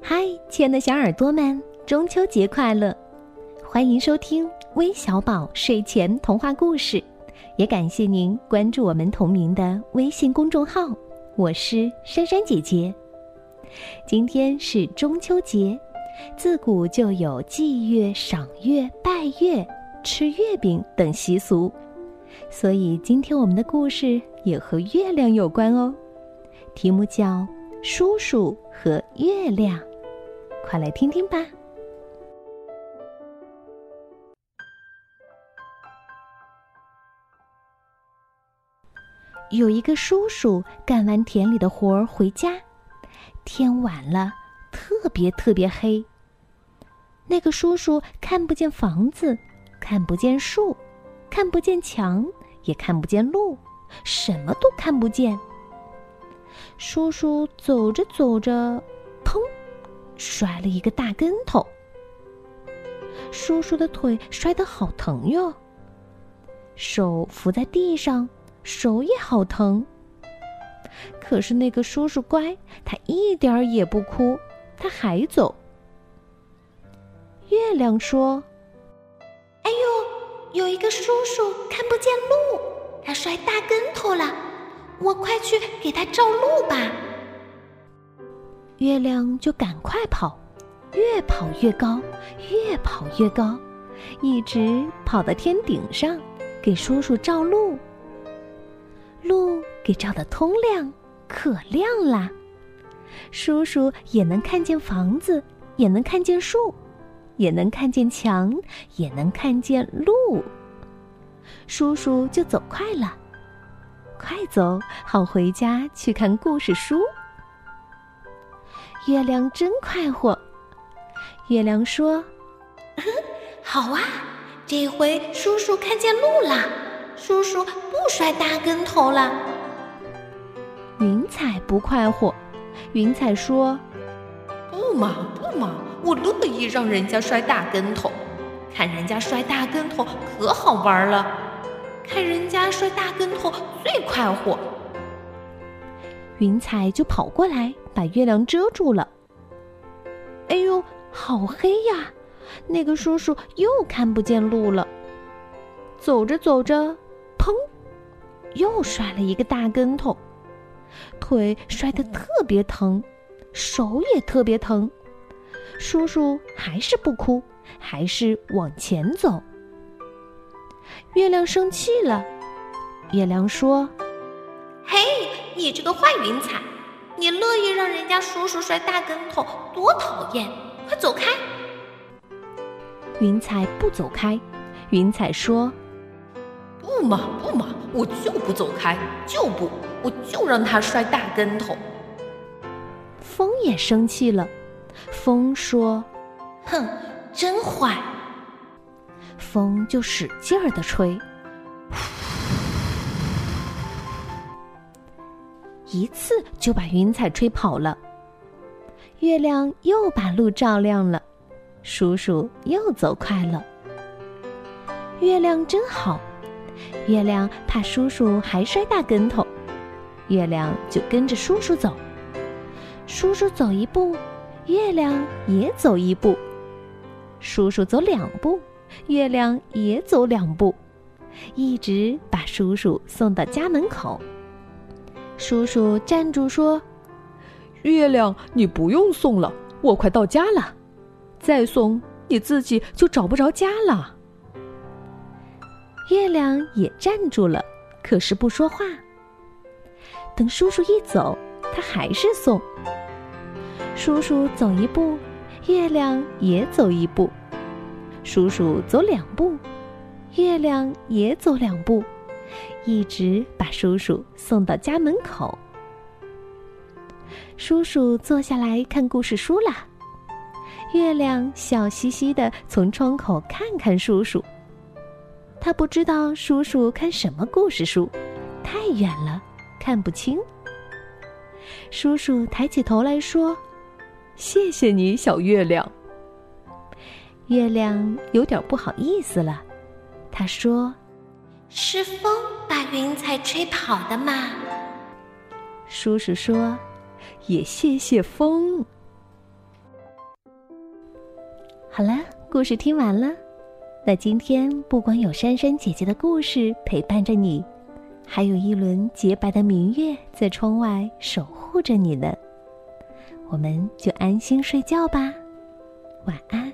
嗨，亲爱的小耳朵们，中秋节快乐！欢迎收听微小宝睡前童话故事，也感谢您关注我们同名的微信公众号。我是珊珊姐姐。今天是中秋节，自古就有祭月、赏月、拜月、吃月饼等习俗，所以今天我们的故事也和月亮有关哦。题目叫《叔叔和月亮》。快来听听吧。有一个叔叔干完田里的活儿回家，天晚了，特别特别黑。那个叔叔看不见房子，看不见树，看不见墙，也看不见路，什么都看不见。叔叔走着走着，砰！摔了一个大跟头，叔叔的腿摔得好疼哟。手扶在地上，手也好疼。可是那个叔叔乖，他一点儿也不哭，他还走。月亮说：“哎呦，有一个叔叔看不见路，他摔大跟头了，我快去给他照路吧。”月亮就赶快跑，越跑越高，越跑越高，一直跑到天顶上，给叔叔照路。路给照得通亮，可亮啦！叔叔也能看见房子，也能看见树，也能看见墙，也能看见路。叔叔就走快了，快走，好回家去看故事书。月亮真快活。月亮说：“好啊，这回叔叔看见路了，叔叔不摔大跟头了。”云彩不快活。云彩说：“不嘛不嘛，我乐意让人家摔大跟头，看人家摔大跟头可好玩了，看人家摔大跟快活。”云彩就跑过来，把月亮遮住了。哎呦，好黑呀！那个叔叔又看不见路了。走着走着，砰，又摔了一个大跟头，腿摔得特别疼，手也特别疼。叔叔还是不哭，还是往前走。月亮生气了，月亮说：“。”你这个坏云彩，你乐意让人家叔叔摔大跟头，多讨厌！快走开！云彩不走开，云彩说：“不嘛不嘛，我就不走开，就不，我就让他摔大跟头。”风也生气了，风说：“哼，真坏！”风就使劲儿的吹。一次就把云彩吹跑了，月亮又把路照亮了，叔叔又走快了。月亮真好，月亮怕叔叔还摔大跟头，月亮就跟着叔叔走。叔叔走一步，月亮也走一步；叔叔走两步，月亮也走两步，一直把叔叔送到家门口。叔叔站住说：“月亮，你不用送了，我快到家了。再送，你自己就找不着家了。”月亮也站住了，可是不说话。等叔叔一走，他还是送。叔叔走一步，月亮也走一步；叔叔走两步，月亮也走两步。一直把叔叔送到家门口。叔叔坐下来看故事书了。月亮笑嘻嘻的从窗口看看叔叔。他不知道叔叔看什么故事书，太远了，看不清。叔叔抬起头来说：“谢谢你，小月亮。”月亮有点不好意思了，他说。是风把云彩吹跑的吗？叔叔说：“也谢谢风。”好了，故事听完了。那今天不光有珊珊姐姐的故事陪伴着你，还有一轮洁白的明月在窗外守护着你呢。我们就安心睡觉吧，晚安。